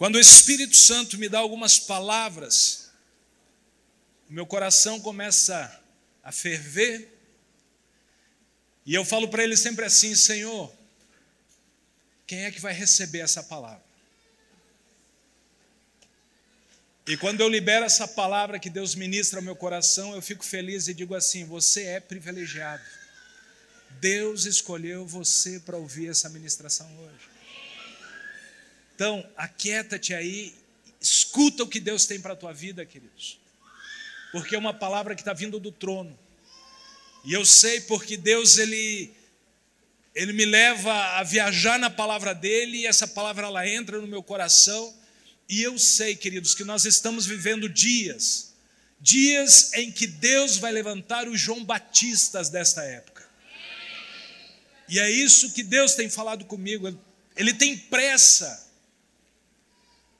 Quando o Espírito Santo me dá algumas palavras, meu coração começa a ferver, e eu falo para ele sempre assim: Senhor, quem é que vai receber essa palavra? E quando eu libero essa palavra que Deus ministra ao meu coração, eu fico feliz e digo assim: você é privilegiado. Deus escolheu você para ouvir essa ministração hoje. Então, aquieta-te aí, escuta o que Deus tem para a tua vida, queridos. Porque é uma palavra que está vindo do trono. E eu sei porque Deus, Ele, Ele me leva a viajar na palavra dEle, e essa palavra ela entra no meu coração e eu sei, queridos, que nós estamos vivendo dias, dias em que Deus vai levantar os João Batistas desta época. E é isso que Deus tem falado comigo. Ele tem pressa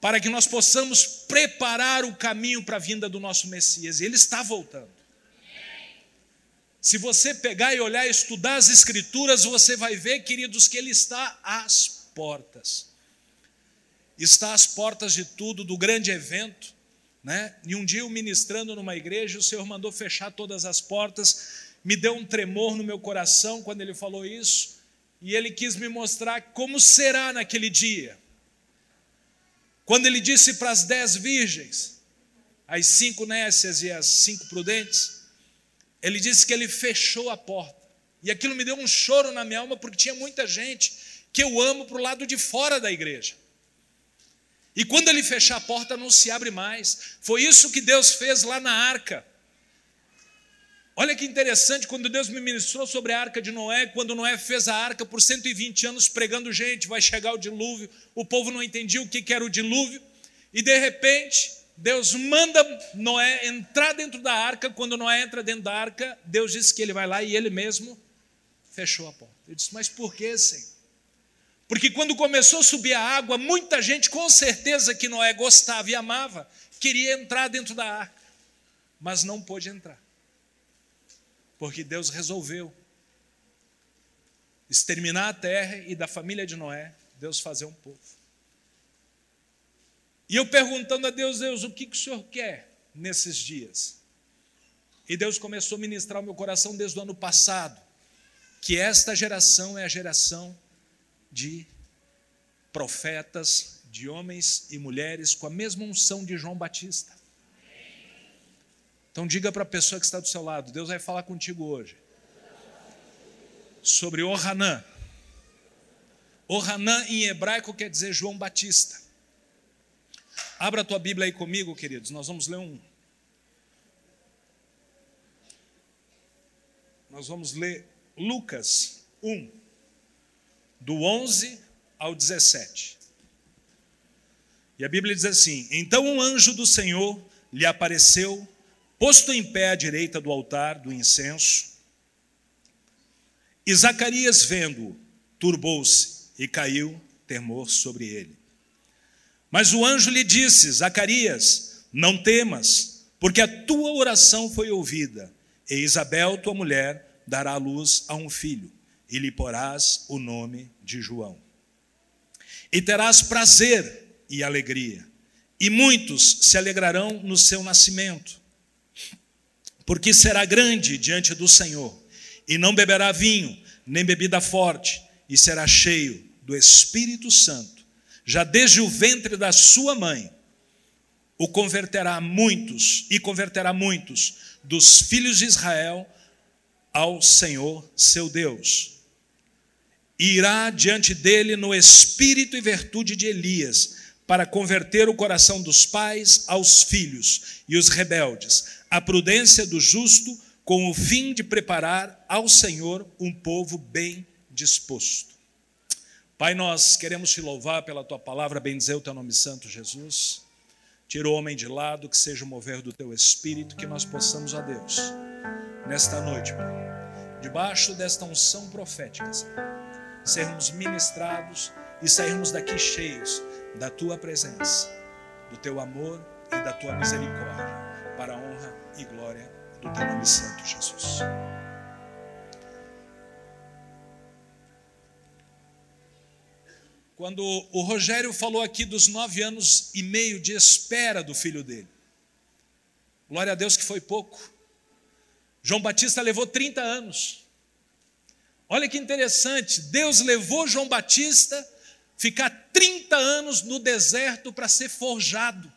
para que nós possamos preparar o caminho para a vinda do nosso Messias. Ele está voltando. Se você pegar e olhar, estudar as Escrituras, você vai ver, queridos, que ele está às portas está às portas de tudo, do grande evento. Né? E um dia eu ministrando numa igreja, o Senhor mandou fechar todas as portas, me deu um tremor no meu coração quando ele falou isso, e ele quis me mostrar como será naquele dia. Quando ele disse para as dez virgens, as cinco nécias e as cinco prudentes, ele disse que ele fechou a porta. E aquilo me deu um choro na minha alma, porque tinha muita gente que eu amo para o lado de fora da igreja. E quando ele fechar a porta, não se abre mais. Foi isso que Deus fez lá na arca. Olha que interessante, quando Deus me ministrou sobre a arca de Noé, quando Noé fez a arca por 120 anos pregando gente, vai chegar o dilúvio, o povo não entendia o que era o dilúvio, e de repente Deus manda Noé entrar dentro da arca. Quando Noé entra dentro da arca, Deus disse que ele vai lá e ele mesmo fechou a porta. Ele disse: Mas por que, Senhor? Porque quando começou a subir a água, muita gente, com certeza que Noé gostava e amava, queria entrar dentro da arca, mas não pôde entrar. Porque Deus resolveu exterminar a terra e da família de Noé, Deus fazer um povo. E eu perguntando a Deus, Deus, o que, que o Senhor quer nesses dias? E Deus começou a ministrar o meu coração desde o ano passado, que esta geração é a geração de profetas, de homens e mulheres com a mesma unção de João Batista. Então diga para a pessoa que está do seu lado, Deus vai falar contigo hoje sobre Ohanã. Ohanã em hebraico quer dizer João Batista. Abra a tua Bíblia aí comigo, queridos. Nós vamos ler um. Nós vamos ler Lucas 1 do 11 ao 17. E a Bíblia diz assim: Então um anjo do Senhor lhe apareceu, posto em pé à direita do altar do incenso. E Zacarias, vendo-o, turbou-se e caiu temor sobre ele. Mas o anjo lhe disse: Zacarias, não temas, porque a tua oração foi ouvida, e Isabel, tua mulher, dará luz a um filho e lhe porás o nome de João. E terás prazer e alegria, e muitos se alegrarão no seu nascimento, porque será grande diante do Senhor, e não beberá vinho, nem bebida forte, e será cheio do Espírito Santo, já desde o ventre da sua mãe, o converterá muitos, e converterá muitos dos filhos de Israel ao Senhor seu Deus. E irá diante dele no espírito e virtude de Elias, para converter o coração dos pais aos filhos e os rebeldes, a prudência do justo, com o fim de preparar ao Senhor um povo bem disposto. Pai, nós queremos te louvar pela tua palavra, bendizer o teu nome santo, Jesus. Tira o homem de lado, que seja o mover do teu espírito, que nós possamos, a Deus, nesta noite, Pai, debaixo desta unção profética, Senhor sermos ministrados e sairmos daqui cheios da tua presença, do teu amor e da tua misericórdia, e glória do teu nome santo, Jesus. quando o Rogério falou aqui dos nove anos e meio de espera do filho dele. Glória a Deus que foi pouco. João Batista levou 30 anos. Olha que interessante, Deus levou João Batista ficar 30 anos no deserto para ser forjado.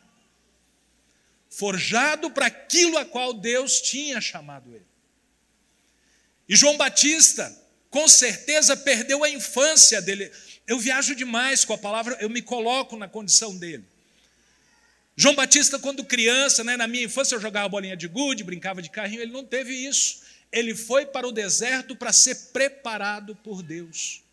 Forjado para aquilo a qual Deus tinha chamado ele. E João Batista, com certeza, perdeu a infância dele. Eu viajo demais com a palavra, eu me coloco na condição dele. João Batista, quando criança, né, na minha infância, eu jogava bolinha de gude, brincava de carrinho, ele não teve isso. Ele foi para o deserto para ser preparado por Deus.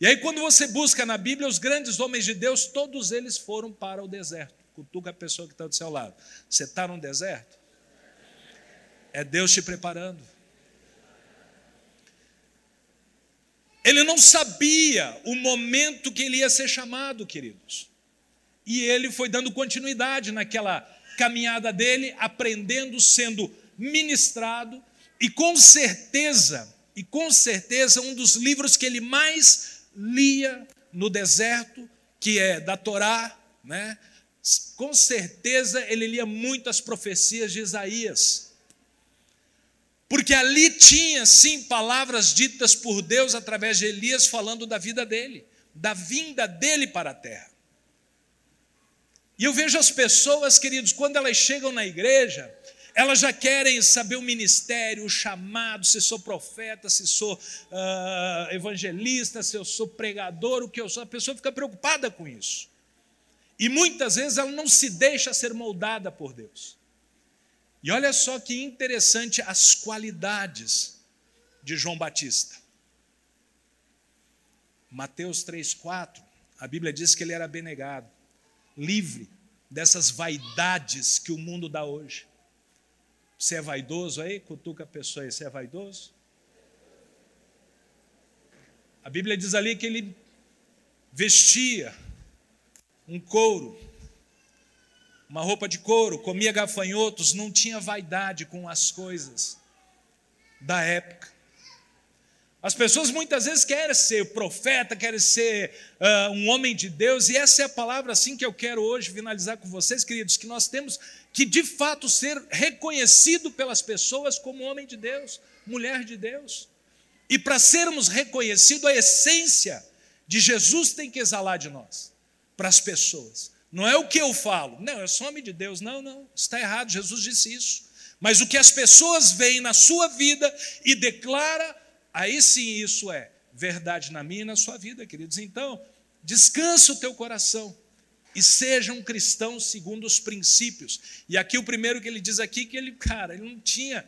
E aí, quando você busca na Bíblia, os grandes homens de Deus, todos eles foram para o deserto. Cutuca a pessoa que está do seu lado. Você está no deserto? É Deus te preparando. Ele não sabia o momento que ele ia ser chamado, queridos. E ele foi dando continuidade naquela caminhada dele, aprendendo, sendo ministrado, e com certeza, e com certeza, um dos livros que ele mais lia no deserto, que é da Torá, né? Com certeza ele lia muito as profecias de Isaías. Porque ali tinha, sim, palavras ditas por Deus através de Elias falando da vida dele, da vinda dele para a terra. E eu vejo as pessoas, queridos, quando elas chegam na igreja, elas já querem saber o ministério, o chamado, se sou profeta, se sou uh, evangelista, se eu sou pregador, o que eu sou. A pessoa fica preocupada com isso. E muitas vezes ela não se deixa ser moldada por Deus. E olha só que interessante as qualidades de João Batista. Mateus 3,4, a Bíblia diz que ele era abnegado, livre dessas vaidades que o mundo dá hoje. Você é vaidoso aí? Cutuca a pessoa aí, você é vaidoso? A Bíblia diz ali que ele vestia um couro uma roupa de couro, comia gafanhotos, não tinha vaidade com as coisas da época. As pessoas muitas vezes querem ser profeta, querem ser uh, um homem de Deus, e essa é a palavra assim que eu quero hoje finalizar com vocês, queridos, que nós temos que de fato ser reconhecido pelas pessoas como homem de Deus, mulher de Deus. E para sermos reconhecidos, a essência de Jesus tem que exalar de nós, para as pessoas. Não é o que eu falo. Não, eu sou homem de Deus. Não, não, está errado. Jesus disse isso. Mas o que as pessoas veem na sua vida e declara, aí sim isso é verdade na minha e na sua vida, queridos. Então, descansa o teu coração e seja um cristão segundo os princípios. E aqui o primeiro que ele diz aqui que ele, cara, ele não tinha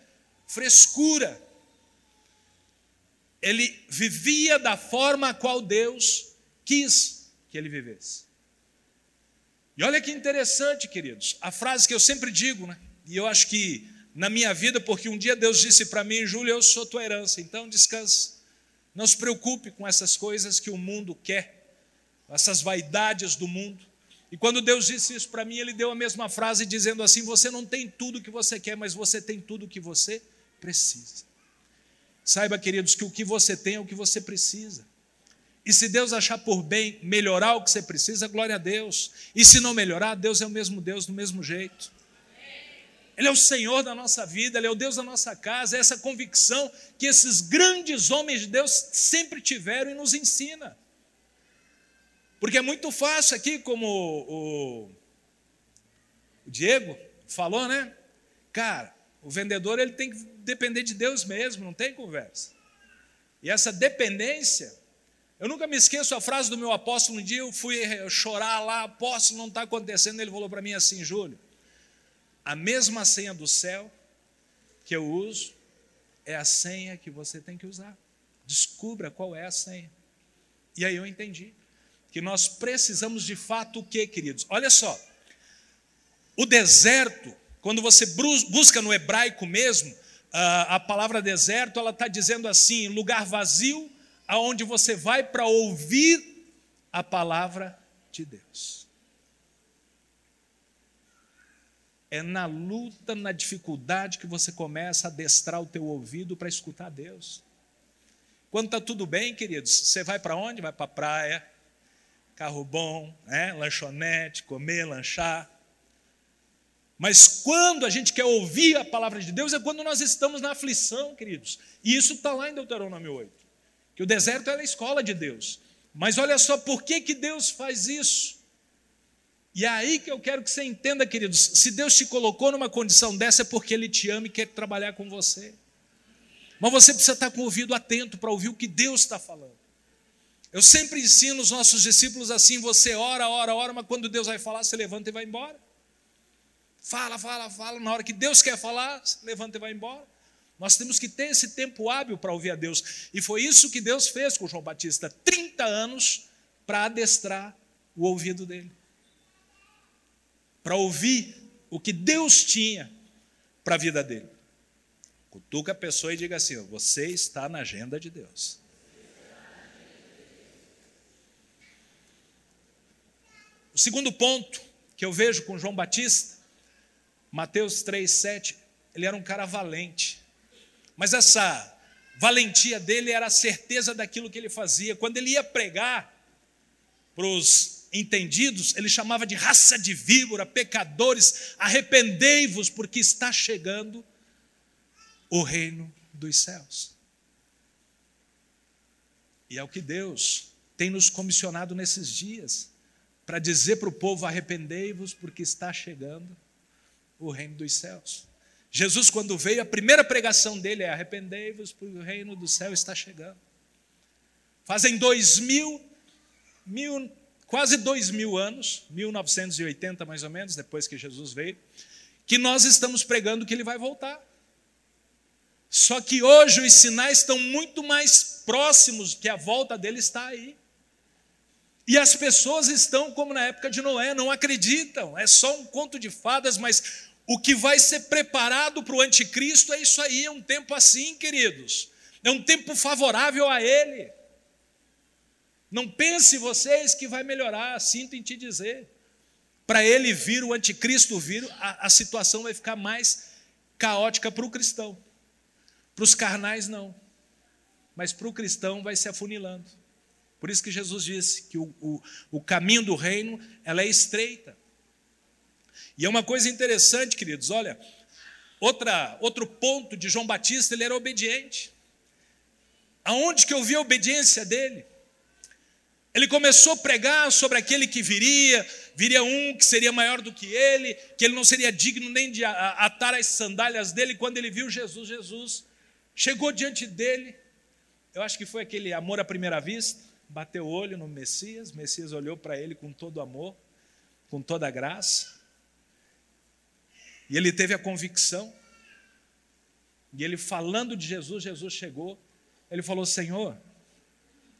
frescura. Ele vivia da forma a qual Deus quis que ele vivesse. E olha que interessante, queridos, a frase que eu sempre digo, né? E eu acho que na minha vida, porque um dia Deus disse para mim, Júlio, eu sou tua herança, então descansa. Não se preocupe com essas coisas que o mundo quer, essas vaidades do mundo. E quando Deus disse isso para mim, Ele deu a mesma frase, dizendo assim: Você não tem tudo o que você quer, mas você tem tudo o que você precisa. Saiba, queridos, que o que você tem é o que você precisa. E se Deus achar por bem melhorar o que você precisa, glória a Deus. E se não melhorar, Deus é o mesmo Deus do mesmo jeito. Ele é o Senhor da nossa vida, Ele é o Deus da nossa casa, é essa convicção que esses grandes homens de Deus sempre tiveram e nos ensina. Porque é muito fácil aqui, como o, o Diego falou, né? Cara, o vendedor ele tem que depender de Deus mesmo, não tem conversa. E essa dependência eu nunca me esqueço a frase do meu apóstolo. Um dia eu fui chorar lá, apóstolo, não está acontecendo. Ele falou para mim assim: Júlio, a mesma senha do céu que eu uso é a senha que você tem que usar. Descubra qual é a senha. E aí eu entendi que nós precisamos de fato o que, queridos? Olha só, o deserto, quando você busca no hebraico mesmo, a palavra deserto, ela está dizendo assim: lugar vazio aonde você vai para ouvir a palavra de Deus. É na luta, na dificuldade que você começa a adestrar o teu ouvido para escutar Deus. Quando está tudo bem, queridos, você vai para onde? Vai para a praia, carro bom, né? lanchonete, comer, lanchar. Mas quando a gente quer ouvir a palavra de Deus é quando nós estamos na aflição, queridos. E isso está lá em Deuteronômio 8. Que o deserto é a escola de Deus. Mas olha só por que, que Deus faz isso. E é aí que eu quero que você entenda, queridos, se Deus te colocou numa condição dessa é porque Ele te ama e quer trabalhar com você. Mas você precisa estar com o ouvido atento para ouvir o que Deus está falando. Eu sempre ensino os nossos discípulos assim: você ora, ora, ora, mas quando Deus vai falar, você levanta e vai embora. Fala, fala, fala. Na hora que Deus quer falar, levanta e vai embora. Nós temos que ter esse tempo hábil para ouvir a Deus. E foi isso que Deus fez com João Batista: 30 anos para adestrar o ouvido dele para ouvir o que Deus tinha para a vida dele. Cutuca a pessoa e diga assim: você está na agenda de Deus. O segundo ponto que eu vejo com João Batista, Mateus 3,7, ele era um cara valente. Mas essa valentia dele era a certeza daquilo que ele fazia. Quando ele ia pregar para os entendidos, ele chamava de raça de víbora, pecadores, arrependei-vos, porque está chegando o reino dos céus. E é o que Deus tem nos comissionado nesses dias, para dizer para o povo: arrependei-vos, porque está chegando o reino dos céus. Jesus, quando veio, a primeira pregação dele é: arrependei-vos, porque o reino do céu está chegando. Fazem dois mil, mil quase dois mil anos, 1980 mais ou menos, depois que Jesus veio, que nós estamos pregando que ele vai voltar. Só que hoje os sinais estão muito mais próximos que a volta dele está aí. E as pessoas estão como na época de Noé, não acreditam, é só um conto de fadas, mas o que vai ser preparado para o anticristo é isso aí, é um tempo assim, queridos. É um tempo favorável a ele. Não pense vocês que vai melhorar, sinto em te dizer. Para ele vir, o anticristo vir, a, a situação vai ficar mais caótica para o cristão. Para os carnais, não. Mas para o cristão vai se afunilando. Por isso que Jesus disse que o, o, o caminho do reino ela é estreita. E é uma coisa interessante, queridos, olha, outra, outro ponto de João Batista, ele era obediente. Aonde que eu vi a obediência dele? Ele começou a pregar sobre aquele que viria, viria um que seria maior do que ele, que ele não seria digno nem de atar as sandálias dele. Quando ele viu Jesus, Jesus chegou diante dele. Eu acho que foi aquele amor à primeira vista, bateu o olho no Messias, Messias olhou para ele com todo amor, com toda a graça. E ele teve a convicção. E ele falando de Jesus, Jesus chegou. Ele falou: Senhor,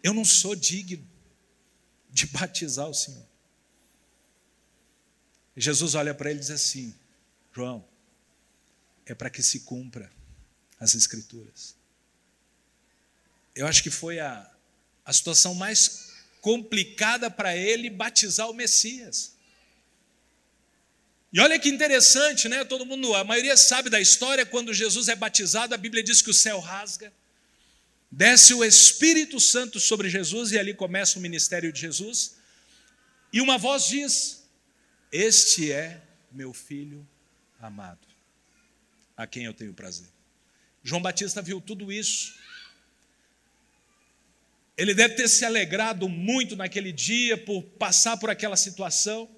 eu não sou digno de batizar o Senhor. E Jesus olha para ele e diz assim: João, é para que se cumpra as Escrituras. Eu acho que foi a, a situação mais complicada para ele batizar o Messias. E olha que interessante, né? Todo mundo, a maioria sabe da história, quando Jesus é batizado, a Bíblia diz que o céu rasga, Desce o Espírito Santo sobre Jesus e ali começa o ministério de Jesus. E uma voz diz: Este é meu filho amado, a quem eu tenho prazer. João Batista viu tudo isso. Ele deve ter se alegrado muito naquele dia por passar por aquela situação.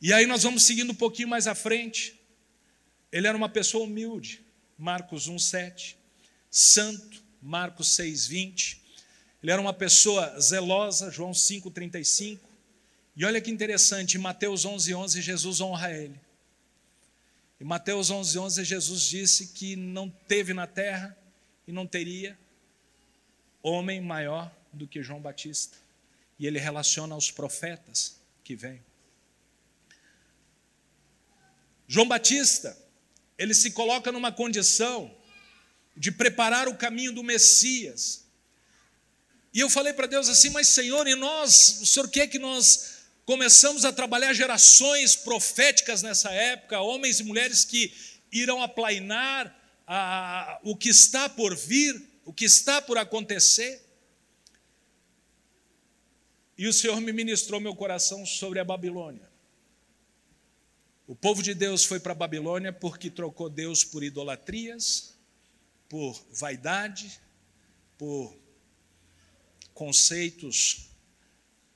E aí nós vamos seguindo um pouquinho mais à frente. Ele era uma pessoa humilde, Marcos 1:7 santo, Marcos 6, 20. Ele era uma pessoa zelosa, João 5, 35. E olha que interessante, em Mateus 11, 11, Jesus honra ele. Em Mateus 11, 11, Jesus disse que não teve na terra e não teria homem maior do que João Batista. E ele relaciona aos profetas que vêm. João Batista, ele se coloca numa condição de preparar o caminho do Messias. E eu falei para Deus assim, mas Senhor, e nós, o Senhor quer que nós começamos a trabalhar gerações proféticas nessa época, homens e mulheres que irão aplainar a, o que está por vir, o que está por acontecer. E o Senhor me ministrou meu coração sobre a Babilônia. O povo de Deus foi para a Babilônia porque trocou Deus por idolatrias, por vaidade, por conceitos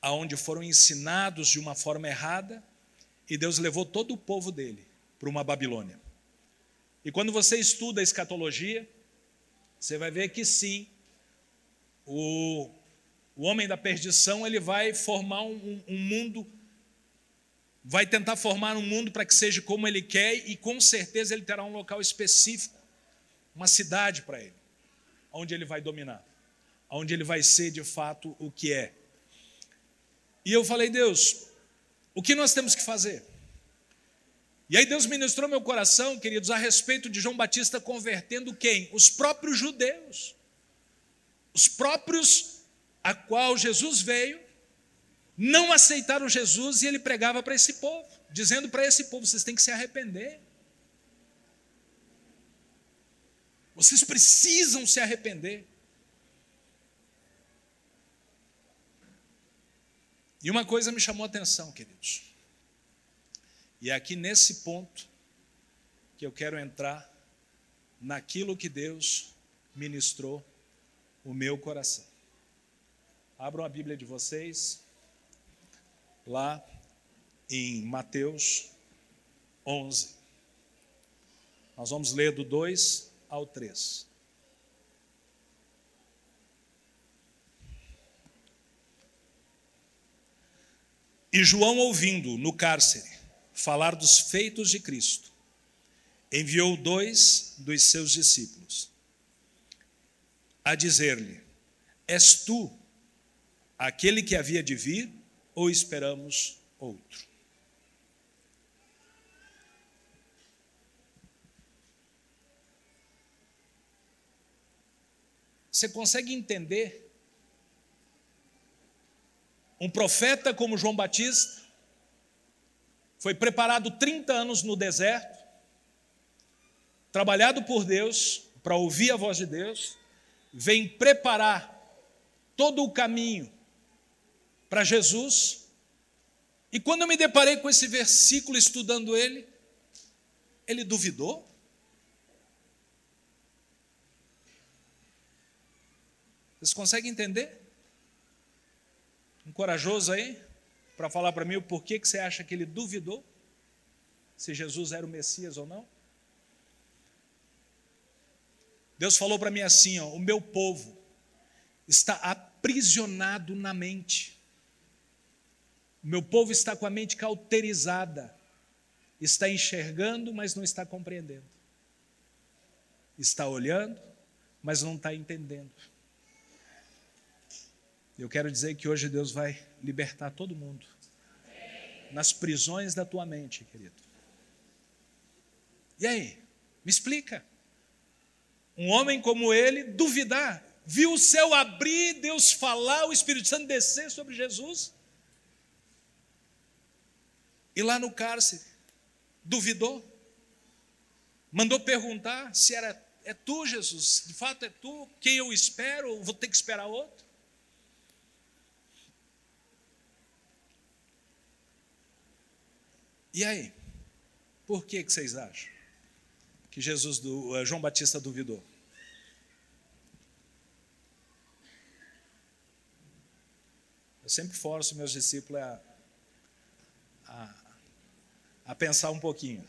aonde foram ensinados de uma forma errada, e Deus levou todo o povo dele para uma Babilônia. E quando você estuda a escatologia, você vai ver que sim, o, o homem da perdição ele vai formar um, um mundo, vai tentar formar um mundo para que seja como ele quer, e com certeza ele terá um local específico, uma cidade para ele, onde ele vai dominar, onde ele vai ser de fato o que é. E eu falei, Deus, o que nós temos que fazer? E aí Deus ministrou meu coração, queridos, a respeito de João Batista convertendo quem? Os próprios judeus. Os próprios a qual Jesus veio, não aceitaram Jesus e ele pregava para esse povo, dizendo para esse povo: vocês têm que se arrepender. Vocês precisam se arrepender. E uma coisa me chamou a atenção, queridos. E é aqui nesse ponto que eu quero entrar naquilo que Deus ministrou o meu coração. Abram a Bíblia de vocês, lá em Mateus 11. Nós vamos ler do 2 ao 3. E João, ouvindo no cárcere, falar dos feitos de Cristo, enviou dois dos seus discípulos a dizer-lhe: És tu aquele que havia de vir ou esperamos outro? Você consegue entender um profeta como João Batista foi preparado 30 anos no deserto, trabalhado por Deus para ouvir a voz de Deus, vem preparar todo o caminho para Jesus. E quando eu me deparei com esse versículo estudando ele, ele duvidou. Vocês conseguem entender? Um corajoso aí? para falar para mim o porquê que você acha que ele duvidou se Jesus era o Messias ou não? Deus falou para mim assim: ó, o meu povo está aprisionado na mente. Meu povo está com a mente cauterizada. Está enxergando, mas não está compreendendo. Está olhando, mas não está entendendo. Eu quero dizer que hoje Deus vai libertar todo mundo nas prisões da tua mente, querido. E aí? Me explica. Um homem como ele duvidar, viu o céu abrir, Deus falar, o Espírito Santo descer sobre Jesus. E lá no cárcere, duvidou. Mandou perguntar se era é tu, Jesus, de fato é tu, quem eu espero, ou vou ter que esperar outro? E aí? Por que, que vocês acham que Jesus uh, João Batista duvidou? Eu sempre forço meus discípulos a, a, a pensar um pouquinho.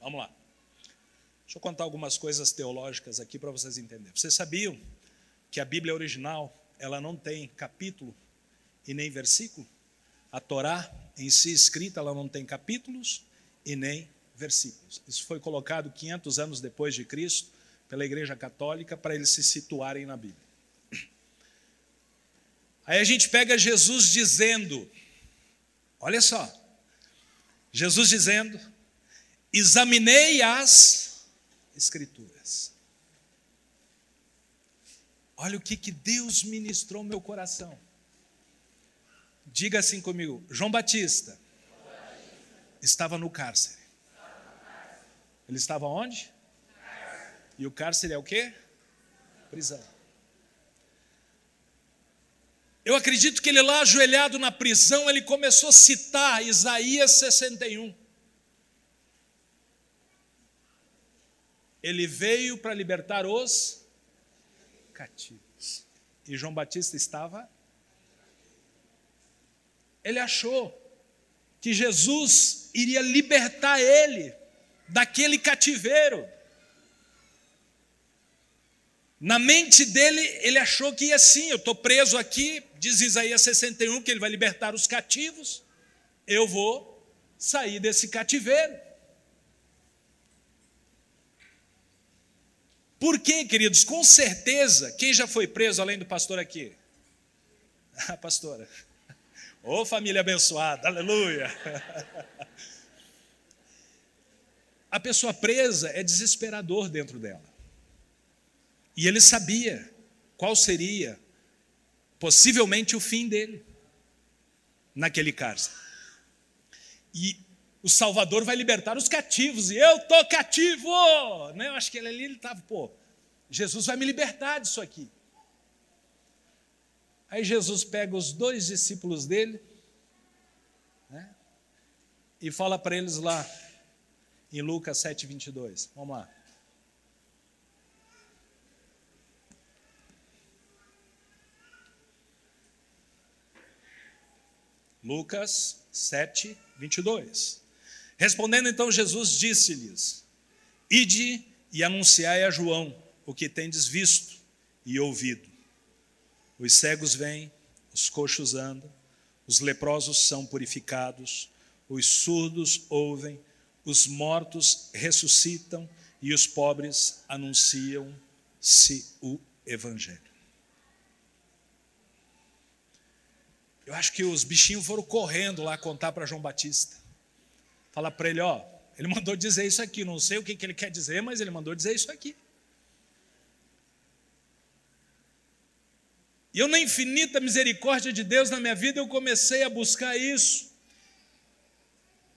Vamos lá. Deixa eu contar algumas coisas teológicas aqui para vocês entenderem. Vocês sabiam que a Bíblia original ela não tem capítulo e nem versículo. A Torá em si escrita ela não tem capítulos e nem versículos. Isso foi colocado 500 anos depois de Cristo pela Igreja Católica para eles se situarem na Bíblia. Aí a gente pega Jesus dizendo, olha só, Jesus dizendo, examinei as Escrituras. Olha o que, que Deus ministrou meu coração. Diga assim comigo: João Batista estava no cárcere. Ele estava onde? E o cárcere é o quê? Prisão. Eu acredito que ele lá ajoelhado na prisão, ele começou a citar Isaías 61. Ele veio para libertar os cativos. E João Batista estava. Ele achou que Jesus iria libertar ele daquele cativeiro. Na mente dele, ele achou que ia sim, eu estou preso aqui, diz Isaías 61 que ele vai libertar os cativos, eu vou sair desse cativeiro. Por quê, queridos? Com certeza, quem já foi preso além do pastor aqui? A pastora. Ô oh, família abençoada, aleluia. A pessoa presa é desesperador dentro dela. E ele sabia qual seria possivelmente o fim dele naquele cárcere. E o Salvador vai libertar os cativos, e eu estou cativo! Né? Eu acho que ele ali estava, pô, Jesus vai me libertar disso aqui. Aí Jesus pega os dois discípulos dele né, e fala para eles lá, em Lucas 7, 22. Vamos lá. Lucas 7, 22. Respondendo então, Jesus disse-lhes: Ide e anunciai a João o que tendes visto e ouvido. Os cegos vêm, os coxos andam, os leprosos são purificados, os surdos ouvem, os mortos ressuscitam e os pobres anunciam-se o Evangelho. Eu acho que os bichinhos foram correndo lá contar para João Batista. Falar para ele, ó, ele mandou dizer isso aqui, não sei o que, que ele quer dizer, mas ele mandou dizer isso aqui. E eu, na infinita misericórdia de Deus na minha vida, eu comecei a buscar isso.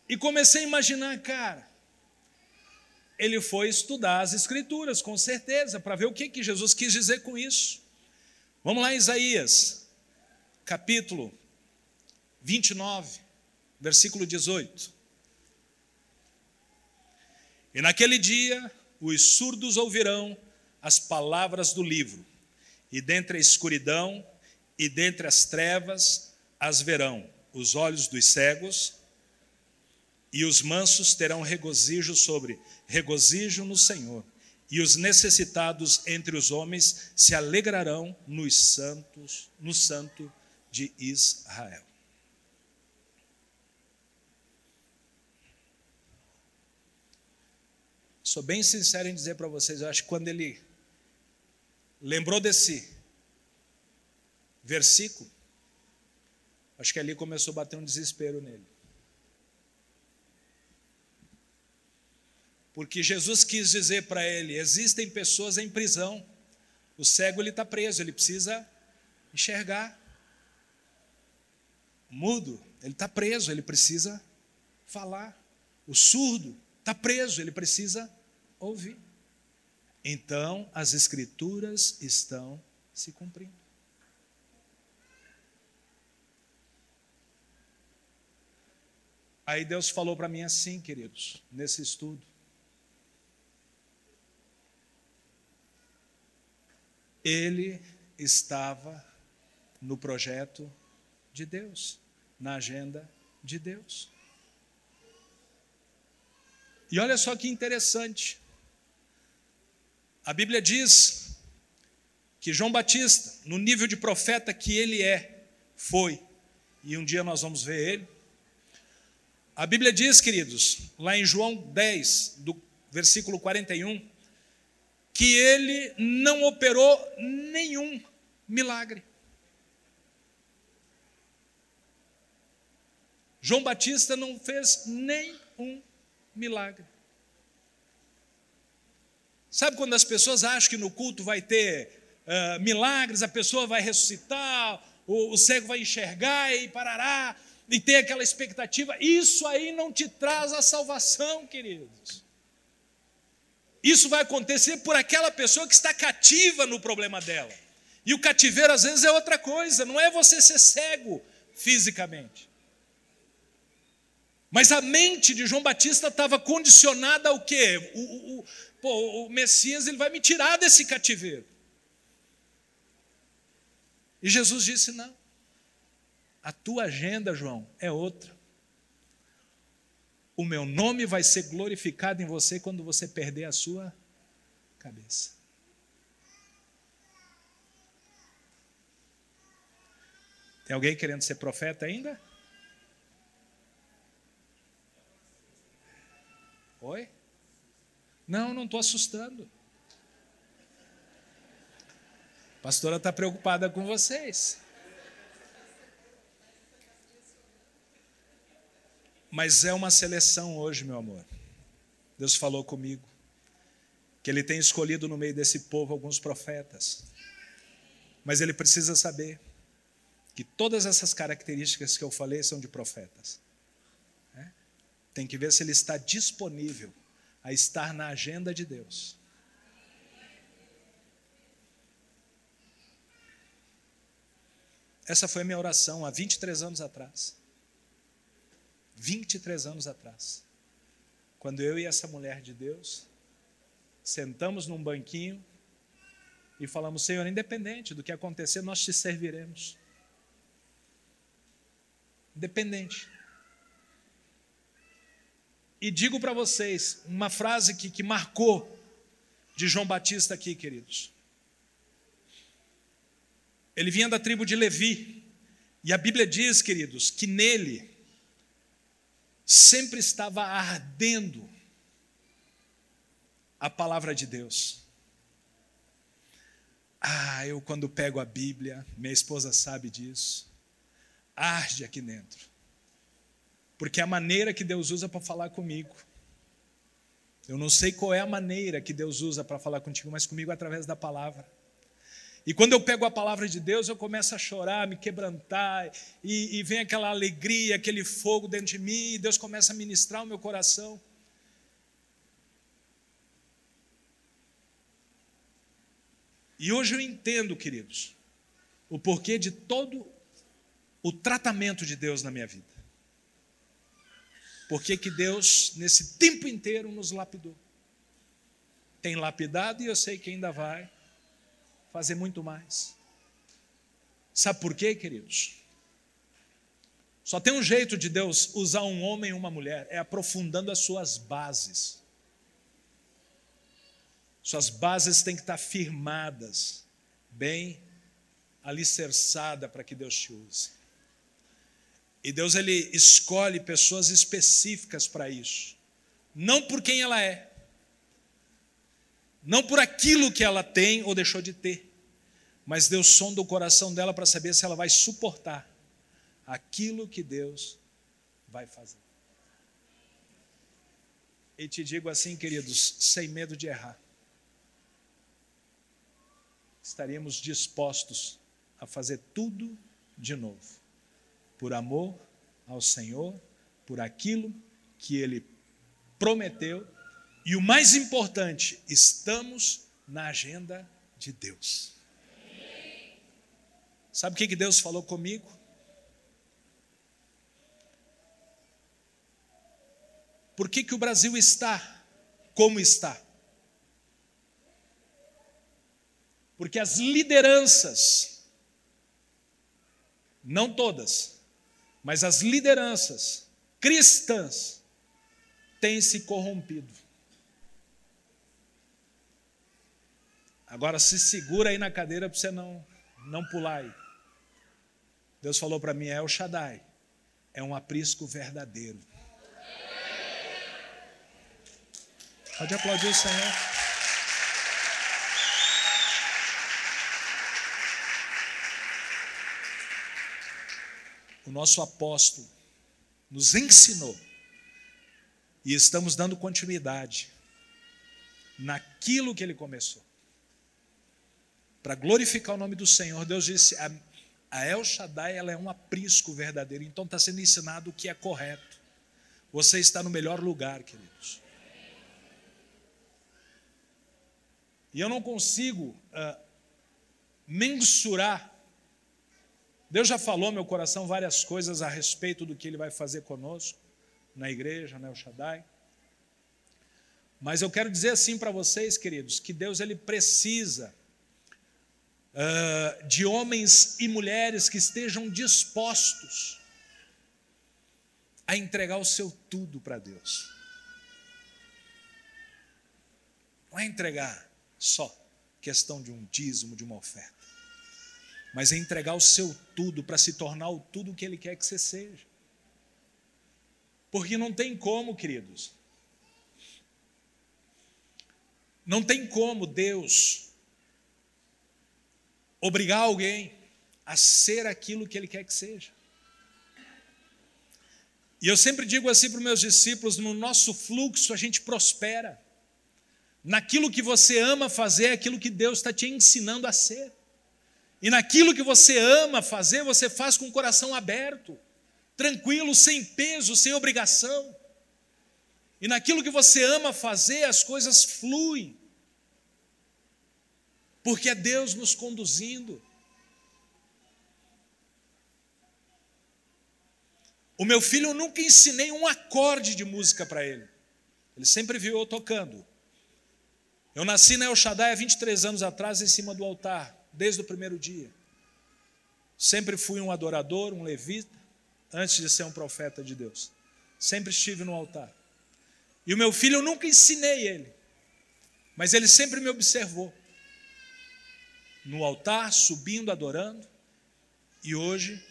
E comecei a imaginar, cara, ele foi estudar as Escrituras, com certeza, para ver o que, que Jesus quis dizer com isso. Vamos lá, Isaías, capítulo 29, versículo 18. E naquele dia os surdos ouvirão as palavras do livro, e dentre a escuridão e dentre as trevas as verão os olhos dos cegos, e os mansos terão regozijo sobre regozijo no Senhor, e os necessitados entre os homens se alegrarão nos santos, no santo de Israel. Sou bem sincero em dizer para vocês, eu acho que quando ele lembrou desse versículo, acho que ali começou a bater um desespero nele. Porque Jesus quis dizer para ele: existem pessoas em prisão, o cego ele está preso, ele precisa enxergar. O mudo, ele está preso, ele precisa falar. O surdo está preso, ele precisa ouvir. Então, as Escrituras estão se cumprindo. Aí Deus falou para mim assim, queridos, nesse estudo. Ele estava no projeto de Deus, na agenda de Deus. E olha só que interessante. A Bíblia diz que João Batista, no nível de profeta que ele é, foi, e um dia nós vamos ver ele. A Bíblia diz, queridos, lá em João 10, do versículo 41, que ele não operou nenhum milagre. João Batista não fez nenhum milagre. Sabe quando as pessoas acham que no culto vai ter uh, milagres, a pessoa vai ressuscitar, o, o cego vai enxergar e parará, e ter aquela expectativa? Isso aí não te traz a salvação, queridos. Isso vai acontecer por aquela pessoa que está cativa no problema dela. E o cativeiro às vezes é outra coisa, não é você ser cego fisicamente. Mas a mente de João Batista estava condicionada ao quê? O, o, pô, o Messias ele vai me tirar desse cativeiro. E Jesus disse: não. A tua agenda, João, é outra. O meu nome vai ser glorificado em você quando você perder a sua cabeça. Tem alguém querendo ser profeta ainda? Oi? Não, não estou assustando. A pastora está preocupada com vocês. Mas é uma seleção hoje, meu amor. Deus falou comigo que Ele tem escolhido no meio desse povo alguns profetas. Mas Ele precisa saber que todas essas características que eu falei são de profetas. É? Tem que ver se ele está disponível a estar na agenda de Deus. Essa foi a minha oração há 23 anos atrás. 23 anos atrás. Quando eu e essa mulher de Deus sentamos num banquinho e falamos: Senhor, independente do que acontecer, nós te serviremos. Independente. E digo para vocês uma frase que, que marcou de João Batista aqui, queridos. Ele vinha da tribo de Levi, e a Bíblia diz, queridos, que nele sempre estava ardendo a palavra de Deus. Ah, eu quando pego a Bíblia, minha esposa sabe disso, arde aqui dentro. Porque é a maneira que Deus usa para falar comigo. Eu não sei qual é a maneira que Deus usa para falar contigo, mas comigo é através da palavra. E quando eu pego a palavra de Deus, eu começo a chorar, me quebrantar, e, e vem aquela alegria, aquele fogo dentro de mim, e Deus começa a ministrar o meu coração. E hoje eu entendo, queridos, o porquê de todo o tratamento de Deus na minha vida. Porquê que Deus, nesse tempo inteiro, nos lapidou. Tem lapidado e eu sei que ainda vai fazer muito mais. Sabe por quê, queridos? Só tem um jeito de Deus usar um homem e uma mulher, é aprofundando as suas bases. Suas bases têm que estar firmadas, bem alicerçada para que Deus te use. E Deus ele escolhe pessoas específicas para isso. Não por quem ela é, não por aquilo que ela tem ou deixou de ter, mas Deus sonda o coração dela para saber se ela vai suportar aquilo que Deus vai fazer. E te digo assim, queridos, sem medo de errar, estaríamos dispostos a fazer tudo de novo, por amor ao Senhor, por aquilo que Ele prometeu e o mais importante, estamos na agenda de Deus. Sabe o que Deus falou comigo? Por que, que o Brasil está como está? Porque as lideranças, não todas, mas as lideranças cristãs têm se corrompido. Agora se segura aí na cadeira para você não, não pular aí. Deus falou para mim, é o Shaddai. É um aprisco verdadeiro. Pode aplaudir o Senhor. O nosso apóstolo nos ensinou e estamos dando continuidade naquilo que ele começou para glorificar o nome do Senhor. Deus disse: a, El Shaddai ela é um aprisco verdadeiro. Então está sendo ensinado o que é correto. Você está no melhor lugar, queridos. E eu não consigo uh, mensurar. Deus já falou meu coração várias coisas a respeito do que Ele vai fazer conosco na igreja, né, o Shaddai. Mas eu quero dizer assim para vocês, queridos, que Deus ele precisa uh, de homens e mulheres que estejam dispostos a entregar o seu tudo para Deus. Não é entregar só questão de um dízimo, de uma oferta, mas é entregar o seu tudo para se tornar o tudo que Ele quer que você seja. Porque não tem como, queridos, não tem como Deus obrigar alguém a ser aquilo que Ele quer que seja. E eu sempre digo assim para os meus discípulos: no nosso fluxo a gente prospera. Naquilo que você ama fazer, é aquilo que Deus está te ensinando a ser. E naquilo que você ama fazer, você faz com o coração aberto, tranquilo, sem peso, sem obrigação. E naquilo que você ama fazer, as coisas fluem. Porque é Deus nos conduzindo. O meu filho, eu nunca ensinei um acorde de música para ele. Ele sempre viu eu tocando. Eu nasci na El Shaddai há 23 anos atrás, em cima do altar, desde o primeiro dia. Sempre fui um adorador, um levita, antes de ser um profeta de Deus. Sempre estive no altar. E o meu filho, eu nunca ensinei ele, mas ele sempre me observou. No altar, subindo, adorando. E hoje,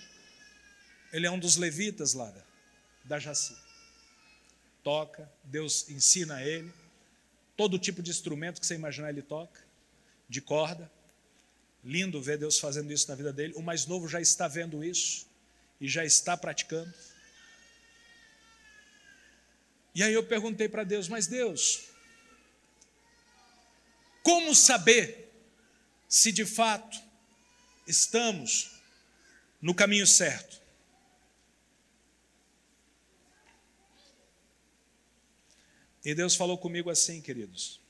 ele é um dos levitas lá da Jaci. Toca, Deus ensina a ele. Todo tipo de instrumento que você imaginar ele toca, de corda. Lindo ver Deus fazendo isso na vida dele. O mais novo já está vendo isso e já está praticando. E aí eu perguntei para Deus, mas Deus, como saber se de fato estamos no caminho certo? E Deus falou comigo assim, queridos.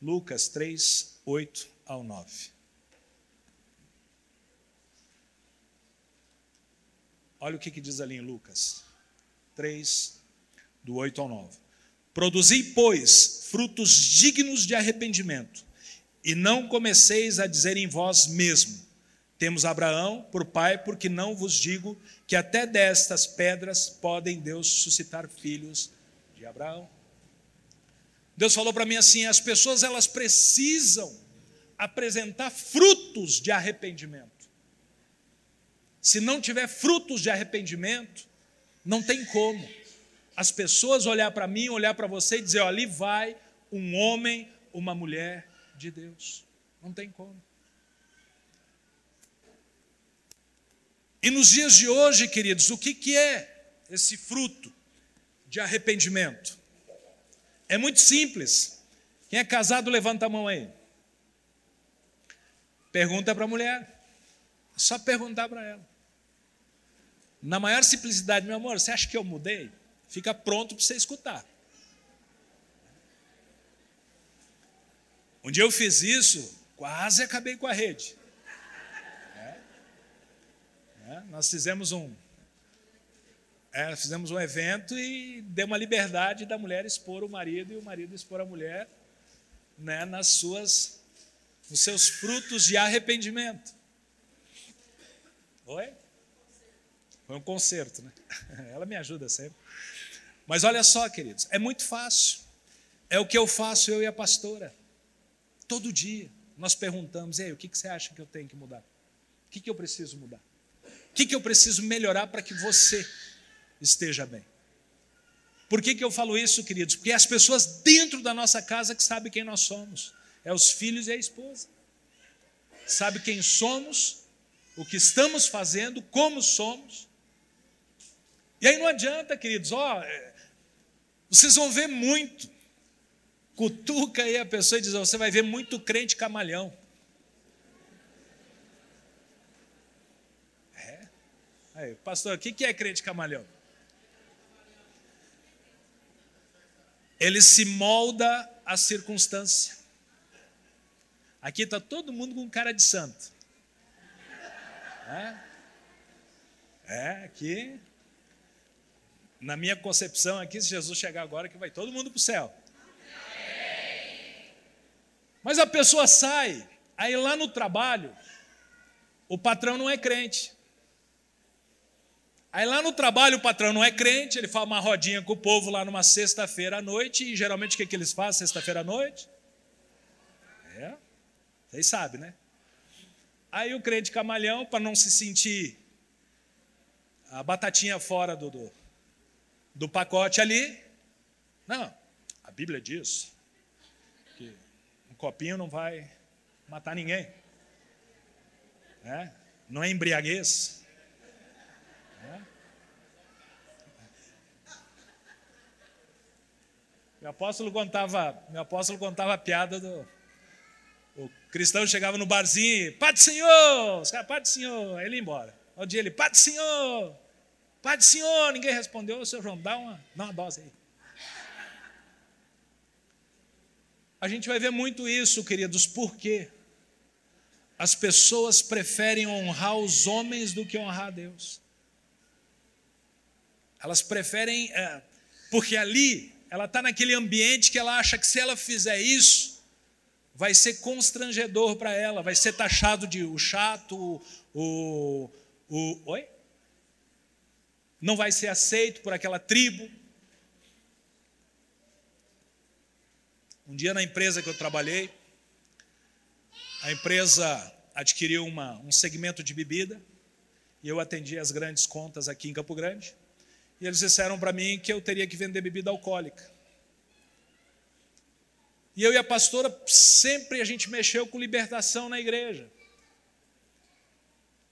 Lucas 3, 8 ao 9. Olha o que, que diz ali em Lucas 3, do 8 ao 9. Produzi, pois, frutos dignos de arrependimento, e não comeceis a dizer em vós mesmo: Temos Abraão por pai, porque não vos digo que até destas pedras podem Deus suscitar filhos de Abraão. Deus falou para mim assim: as pessoas elas precisam apresentar frutos de arrependimento. Se não tiver frutos de arrependimento, não tem como as pessoas olhar para mim, olhar para você e dizer: ali vai um homem, uma mulher de Deus. Não tem como. E nos dias de hoje, queridos, o que, que é esse fruto de arrependimento? É muito simples. Quem é casado, levanta a mão aí. Pergunta para a mulher. É só perguntar para ela. Na maior simplicidade, meu amor, você acha que eu mudei? Fica pronto para você escutar. Um dia eu fiz isso, quase acabei com a rede. É. É, nós fizemos um, é, fizemos um evento e deu uma liberdade da mulher expor o marido e o marido expor a mulher né, nas suas, nos seus frutos de arrependimento. Oi? Foi um concerto, né? Ela me ajuda sempre. Mas olha só, queridos, é muito fácil. É o que eu faço, eu e a pastora. Todo dia nós perguntamos: Ei, o que você acha que eu tenho que mudar? O que eu preciso mudar? O que eu preciso melhorar para que você esteja bem. Por que, que eu falo isso, queridos? Porque é as pessoas dentro da nossa casa que sabem quem nós somos. É os filhos e a esposa. Sabe quem somos, o que estamos fazendo, como somos. E aí não adianta, queridos, ó, é, vocês vão ver muito. Cutuca aí a pessoa e diz: você vai ver muito crente camalhão. É. Aí, pastor, o que é crente camalhão? ele se molda à circunstância. Aqui está todo mundo com cara de santo. É, é aqui. Na minha concepção aqui, se Jesus chegar agora, que vai todo mundo para o céu. Mas a pessoa sai, aí lá no trabalho, o patrão não é crente. Aí lá no trabalho o patrão não é crente, ele faz uma rodinha com o povo lá numa sexta-feira à noite, e geralmente o que, que eles fazem sexta-feira à noite? É, vocês sabem, né? Aí o crente camalhão, para não se sentir a batatinha fora do, do, do pacote ali, não, a Bíblia diz que um copinho não vai matar ninguém. É? Não é embriaguez. Meu apóstolo contava, meu apóstolo contava a piada do o cristão chegava no barzinho, Pai do Senhor, os caras, Pai do Senhor, aí ele ia embora. Um dia ele, Pai do Senhor, Pai Senhor, ninguém respondeu, o seu João, dá uma, dá uma dose aí. A gente vai ver muito isso, queridos, por quê? As pessoas preferem honrar os homens do que honrar a Deus. Elas preferem, é, porque ali ela está naquele ambiente que ela acha que se ela fizer isso, vai ser constrangedor para ela, vai ser taxado de o chato, o, o. Oi? Não vai ser aceito por aquela tribo. Um dia na empresa que eu trabalhei, a empresa adquiriu uma, um segmento de bebida e eu atendi as grandes contas aqui em Campo Grande. E eles disseram para mim que eu teria que vender bebida alcoólica. E eu e a pastora sempre a gente mexeu com libertação na igreja.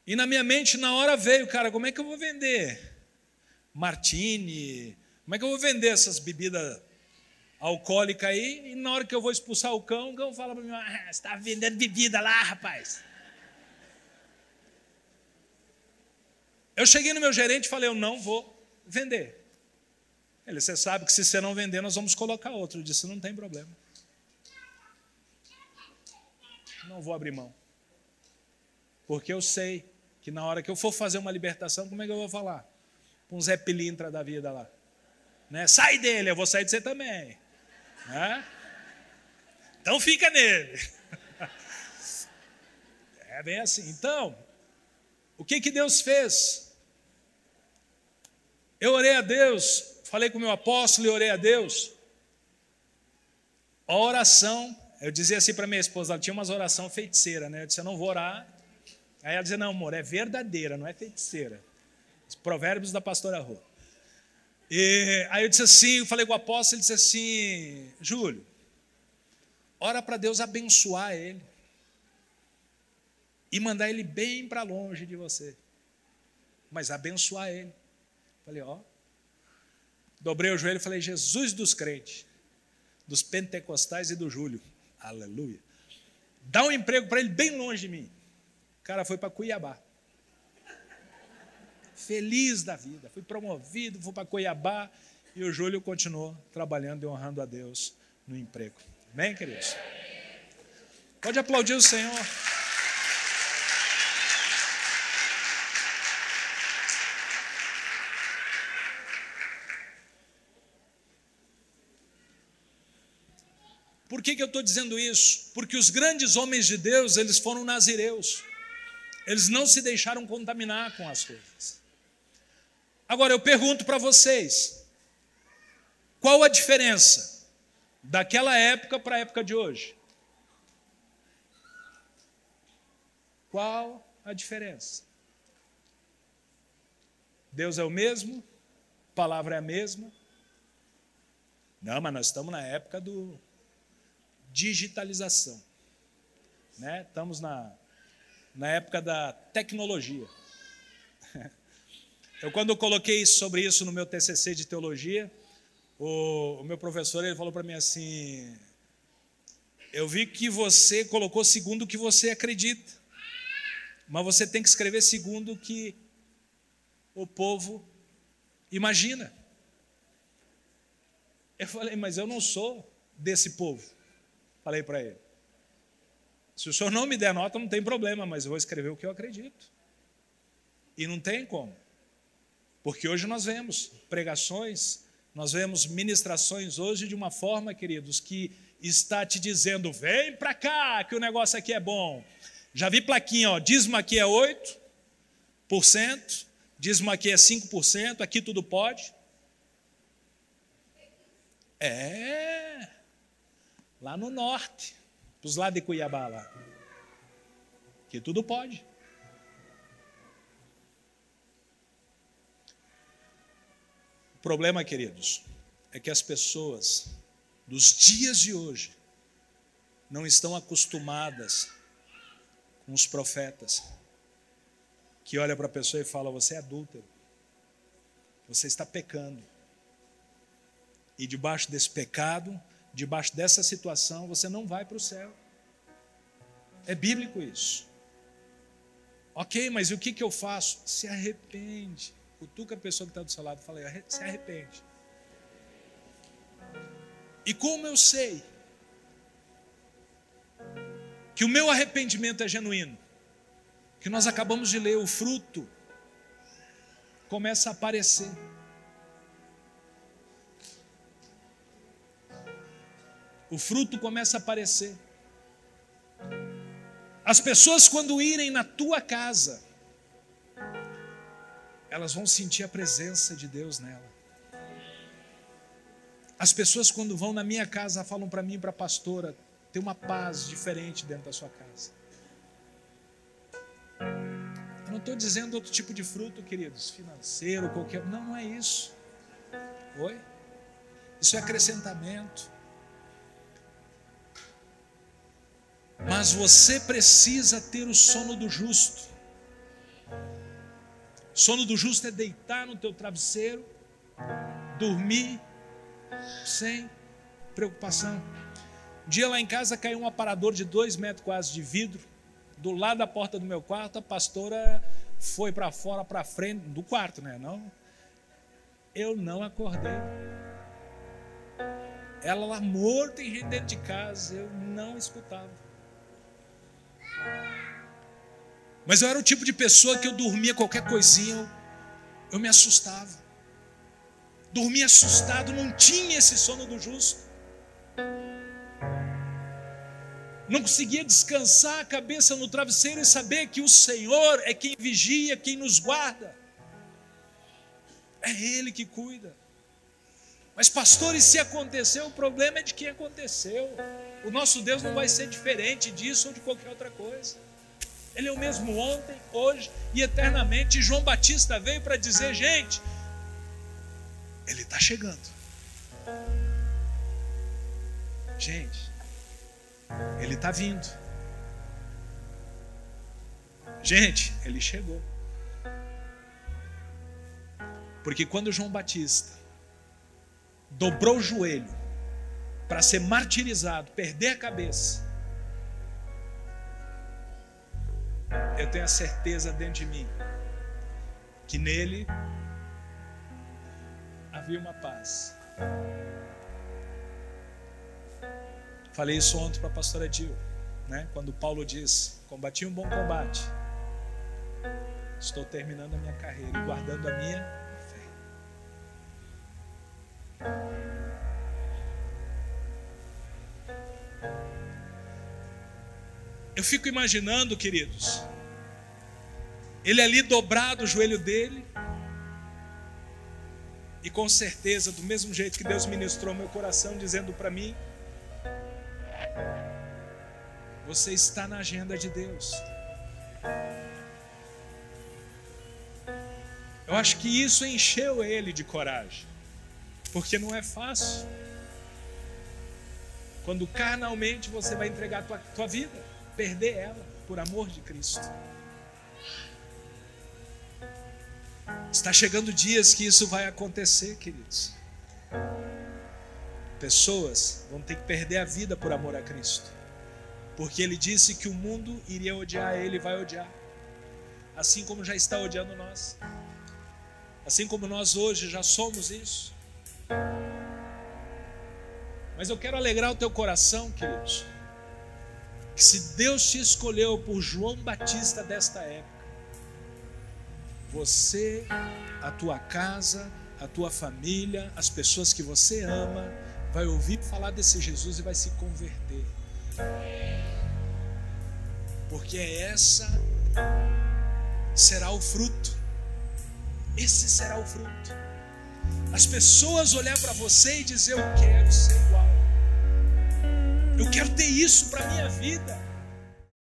E na minha mente na hora veio, cara, como é que eu vou vender martini? Como é que eu vou vender essas bebidas alcoólicas aí? E na hora que eu vou expulsar o cão, o cão fala para mim: ah, você está vendendo bebida lá, rapaz. Eu cheguei no meu gerente e falei: eu não vou vender. Ele, você sabe que se você não vender, nós vamos colocar outro. Eu disse, não tem problema. Não vou abrir mão. Porque eu sei que na hora que eu for fazer uma libertação, como é que eu vou falar? Um Zé Pilintra da vida lá. Né? Sai dele, eu vou sair de você também. Né? Então fica nele. É bem assim. Então, o que, que Deus fez? Eu orei a Deus, falei com o meu apóstolo e orei a Deus. A oração, eu dizia assim para minha esposa, ela tinha umas oração feiticeira, né? Eu disse, eu não vou orar. Aí ela dizia, não, amor, é verdadeira, não é feiticeira. Os provérbios da pastora Rô. E aí eu disse assim, eu falei com o apóstolo, ele disse assim, Júlio, ora para Deus abençoar ele e mandar ele bem para longe de você, mas abençoar ele. Falei, ó. Dobrei o joelho e falei, Jesus dos crentes, dos pentecostais e do Júlio. Aleluia. Dá um emprego para ele bem longe de mim. O cara foi para Cuiabá. Feliz da vida. Fui promovido, fui para Cuiabá. E o Júlio continuou trabalhando e honrando a Deus no emprego. Amém, queridos? Pode aplaudir o Senhor. Por que, que eu estou dizendo isso? Porque os grandes homens de Deus, eles foram nazireus. Eles não se deixaram contaminar com as coisas. Agora eu pergunto para vocês: qual a diferença daquela época para a época de hoje? Qual a diferença? Deus é o mesmo, palavra é a mesma. Não, mas nós estamos na época do digitalização. Né? Estamos na, na época da tecnologia. Eu, quando coloquei sobre isso no meu TCC de teologia, o, o meu professor ele falou para mim assim: Eu vi que você colocou segundo o que você acredita, mas você tem que escrever segundo o que o povo imagina. Eu falei, mas eu não sou desse povo. Falei para ele. Se o senhor não me der nota, não tem problema, mas eu vou escrever o que eu acredito. E não tem como. Porque hoje nós vemos pregações, nós vemos ministrações hoje de uma forma, queridos, que está te dizendo: vem para cá, que o negócio aqui é bom. Já vi plaquinha, ó, dízimo aqui é 8%, dízimo aqui é 5%, aqui tudo pode. É, lá no norte, dos lados de Cuiabá lá. Que tudo pode. O problema, queridos, é que as pessoas dos dias de hoje não estão acostumadas com os profetas que olha para a pessoa e fala: Você é adúltero, você está pecando. E debaixo desse pecado, debaixo dessa situação, você não vai para o céu. É bíblico isso. Ok, mas e o que, que eu faço? Se arrepende. Cutuca a pessoa que está do seu lado e fala, se arrepende. E como eu sei que o meu arrependimento é genuíno? Que nós acabamos de ler, o fruto começa a aparecer. O fruto começa a aparecer. As pessoas, quando irem na tua casa, elas vão sentir a presença de Deus nela. As pessoas, quando vão na minha casa, falam para mim e para a pastora: tem uma paz diferente dentro da sua casa. Eu não estou dizendo outro tipo de fruto, queridos, financeiro, qualquer. Não, não é isso. Oi? Isso é acrescentamento. Mas você precisa ter o sono do justo. Sono do justo é deitar no teu travesseiro, dormir sem preocupação. Um dia lá em casa caiu um aparador de dois metros quase de vidro, do lado da porta do meu quarto, a pastora foi para fora, para frente, do quarto, né? Não, eu não acordei. Ela lá morta e dentro de casa, eu não escutava. Mas eu era o tipo de pessoa que eu dormia qualquer coisinha, eu, eu me assustava. Dormia assustado, não tinha esse sono do justo. Não conseguia descansar a cabeça no travesseiro e saber que o Senhor é quem vigia, quem nos guarda. É Ele que cuida. Mas, pastores, se aconteceu, o problema é de quem aconteceu. O nosso Deus não vai ser diferente disso ou de qualquer outra coisa. Ele é o mesmo ontem, hoje e eternamente. João Batista veio para dizer: gente, ele está chegando. Gente, ele está vindo. Gente, ele chegou. Porque quando João Batista dobrou o joelho para ser martirizado, perder a cabeça, eu tenho a certeza dentro de mim que nele havia uma paz. Falei isso ontem para a pastora Dil, né? quando Paulo diz: Combati um bom combate, estou terminando a minha carreira e guardando a minha fé. Eu fico imaginando, queridos, ele ali dobrado o joelho dele, e com certeza, do mesmo jeito que Deus ministrou meu coração, dizendo para mim: Você está na agenda de Deus. Eu acho que isso encheu ele de coragem, porque não é fácil. Quando carnalmente você vai entregar a tua, tua vida perder ela por amor de Cristo. Está chegando dias que isso vai acontecer, queridos. Pessoas vão ter que perder a vida por amor a Cristo. Porque ele disse que o mundo iria odiar ele vai odiar. Assim como já está odiando nós. Assim como nós hoje já somos isso. Mas eu quero alegrar o teu coração, queridos que se Deus te escolheu por João Batista desta época, você, a tua casa, a tua família, as pessoas que você ama, vai ouvir falar desse Jesus e vai se converter. Porque essa será o fruto. Esse será o fruto. As pessoas olhar para você e dizer: Eu quero ser igual. Eu quero ter isso para minha vida.